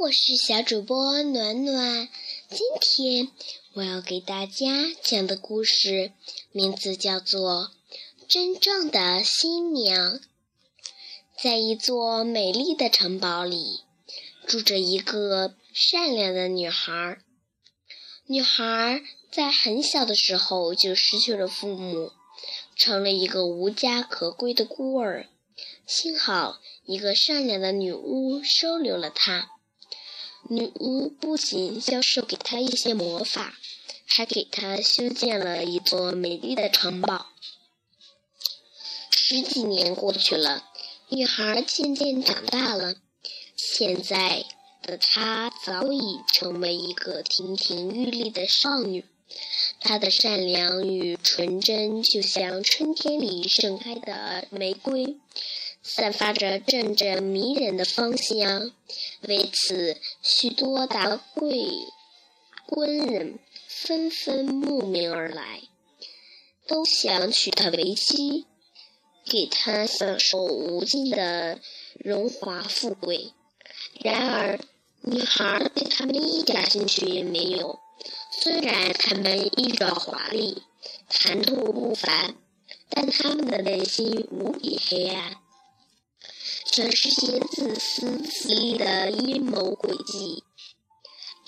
我是小主播暖暖。今天我要给大家讲的故事名字叫做《真正的新娘》。在一座美丽的城堡里，住着一个善良的女孩。女孩在很小的时候就失去了父母，成了一个无家可归的孤儿。幸好，一个善良的女巫收留了她。女巫不仅教授给她一些魔法，还给她修建了一座美丽的城堡。十几年过去了，女孩渐渐长大了。现在的她早已成为一个亭亭玉立的少女。她的善良与纯真，就像春天里盛开的玫瑰。散发着阵阵迷人的芳香，为此，许多达贵官人纷纷慕名而来，都想娶她为妻，给她享受无尽的荣华富贵。然而，女孩对他们一点兴趣也没有。虽然他们衣着华丽，谈吐不凡，但他们的内心无比黑暗。全是些自私自利的阴谋诡计。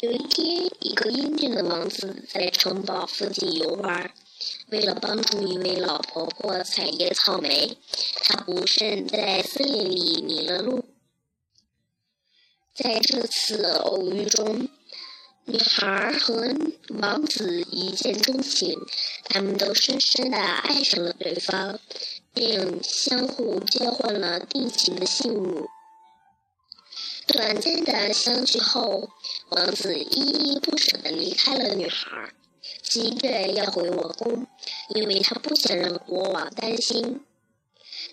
有一天，一个英俊的王子在城堡附近游玩，为了帮助一位老婆婆采野草莓，他不慎在森林里迷了路。在这次偶遇中，女孩和王子一见钟情，他们都深深地爱上了对方。并相互交换了定情的信物。短暂的相聚后，王子依依不舍地离开了女孩，急着要回王宫，因为他不想让国王担心。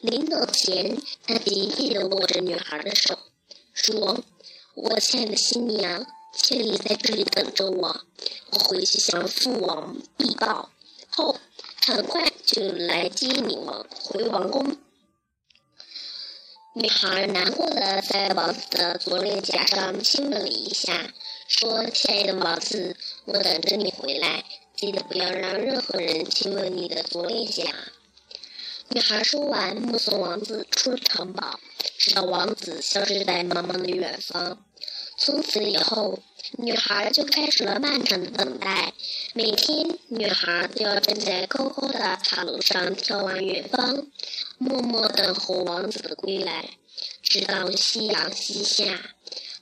临走前，他紧紧地握着女孩的手，说：“我亲爱的新娘，请你在这里等着我，我回去向父王禀报后。”很快就来接你王回王宫。女孩难过的在王子的左脸颊上亲吻了一下，说：“亲爱的王子，我等着你回来，记得不要让任何人亲吻你的左脸颊。”女孩说完，目送王子出了城堡，直到王子消失在茫茫的远方。从此以后。女孩就开始了漫长的等待。每天，女孩都要站在高高的塔楼上眺望远方，默默等候王子的归来，直到夕阳西下。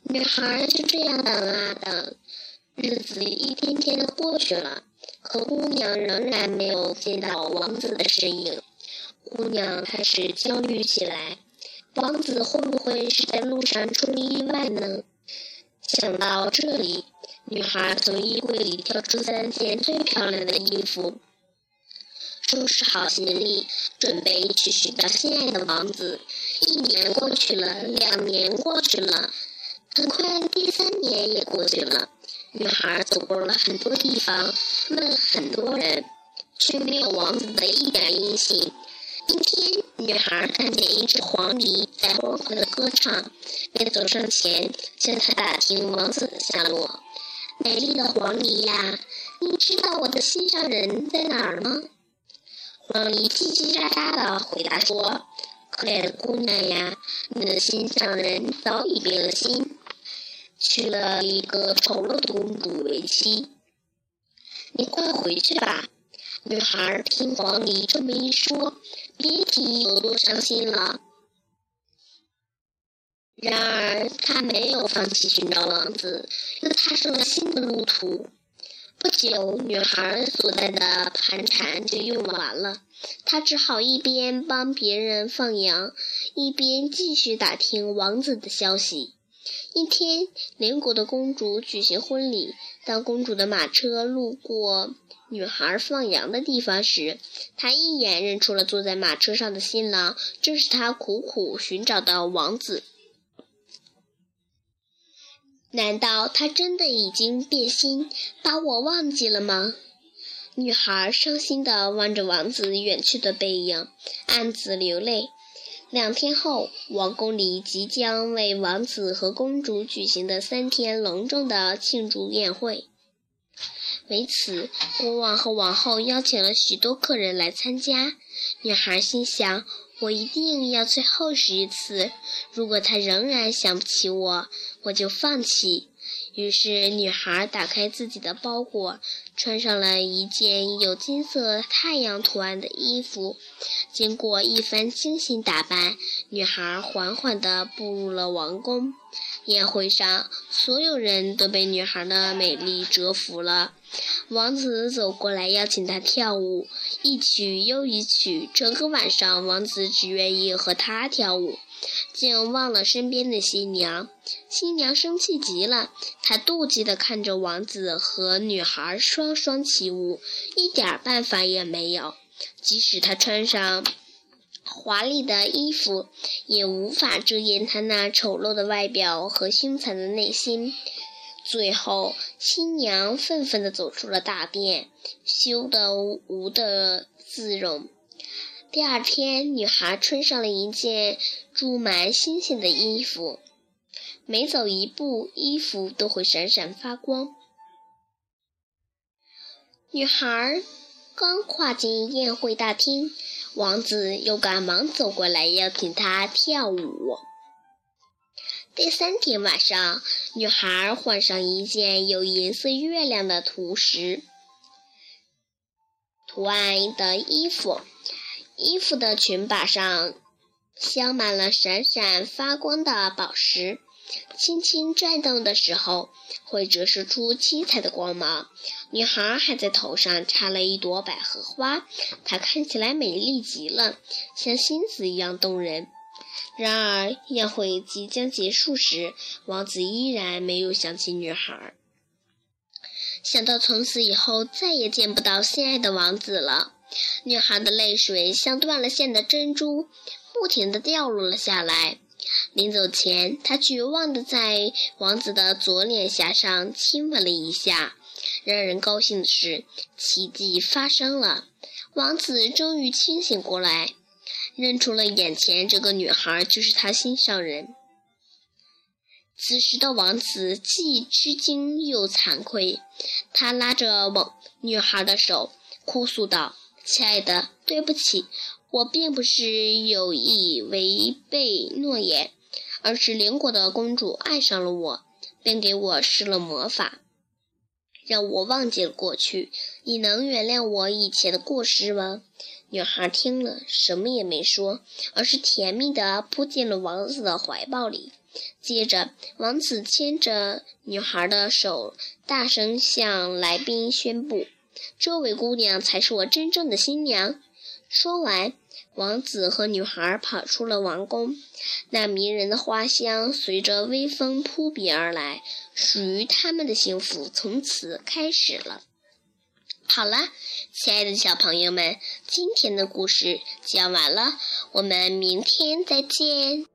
女孩就这样等啊等，日子一天天的过去了，可姑娘仍然没有见到王子的身影。姑娘开始焦虑起来：王子会不会是在路上出了意外呢？想到这里，女孩从衣柜里挑出三件最漂亮的衣服，收拾好行李，准备去寻找心爱的王子。一年过去了，两年过去了，很快第三年也过去了。女孩走过了很多地方，问了很多人，却没有王子的一点音信。一天，女孩看见一只黄鹂在欢快的歌唱，便走上前向它打听王子的下落。美丽的黄鹂呀，你知道我的心上人在哪儿吗？黄鹂叽叽喳喳地回答说：“可怜的姑娘呀，你的心上人早已变了心，娶了一个丑陋的公主为妻。你快回去吧。”女孩听黄鹂这么一说，别提有多伤心了。然而，她没有放弃寻找王子，又踏上了新的路途。不久，女孩所在的盘缠就用完了，她只好一边帮别人放羊，一边继续打听王子的消息。一天，邻国的公主举行婚礼。当公主的马车路过女孩放羊的地方时，她一眼认出了坐在马车上的新郎，正是她苦苦寻找的王子。难道他真的已经变心，把我忘记了吗？女孩伤心地望着王子远去的背影，暗自流泪。两天后，王宫里即将为王子和公主举行的三天隆重的庆祝宴会。为此，国王和王后邀请了许多客人来参加。女孩心想：“我一定要最后试一次。如果他仍然想不起我，我就放弃。”于是，女孩打开自己的包裹，穿上了一件有金色太阳图案的衣服。经过一番精心打扮，女孩缓缓地步入了王宫。宴会上，所有人都被女孩的美丽折服了。王子走过来邀请她跳舞，一曲又一曲，整个晚上，王子只愿意和她跳舞。竟忘了身边的新娘，新娘生气极了，她妒忌地看着王子和女孩双双起舞，一点办法也没有。即使她穿上华丽的衣服，也无法遮掩她那丑陋的外表和凶残的内心。最后，新娘愤愤地走出了大殿，羞得无地自容。第二天，女孩穿上了一件注满星星的衣服，每走一步，衣服都会闪闪发光。女孩刚跨进宴会大厅，王子又赶忙走过来邀请她跳舞。第三天晚上，女孩换上一件有银色月亮的图石图案的衣服。衣服的裙摆上镶满了闪闪发光的宝石，轻轻转动的时候会折射出七彩的光芒。女孩还在头上插了一朵百合花，她看起来美丽极了，像仙子一样动人。然而，宴会即将结束时，王子依然没有想起女孩，想到从此以后再也见不到心爱的王子了。女孩的泪水像断了线的珍珠，不停地掉落了下来。临走前，她绝望地在王子的左脸颊上亲吻了一下。让人高兴的是，奇迹发生了，王子终于清醒过来，认出了眼前这个女孩就是他心上人。此时的王子既吃惊又惭愧，他拉着王女孩的手，哭诉道。亲爱的，对不起，我并不是有意违背诺言，而是邻国的公主爱上了我，便给我施了魔法，让我忘记了过去。你能原谅我以前的过失吗？女孩听了，什么也没说，而是甜蜜地扑进了王子的怀抱里。接着，王子牵着女孩的手，大声向来宾宣布。这位姑娘才是我真正的新娘。说完，王子和女孩跑出了王宫。那迷人的花香随着微风扑鼻而来，属于他们的幸福从此开始了。好了，亲爱的小朋友们，今天的故事讲完了，我们明天再见。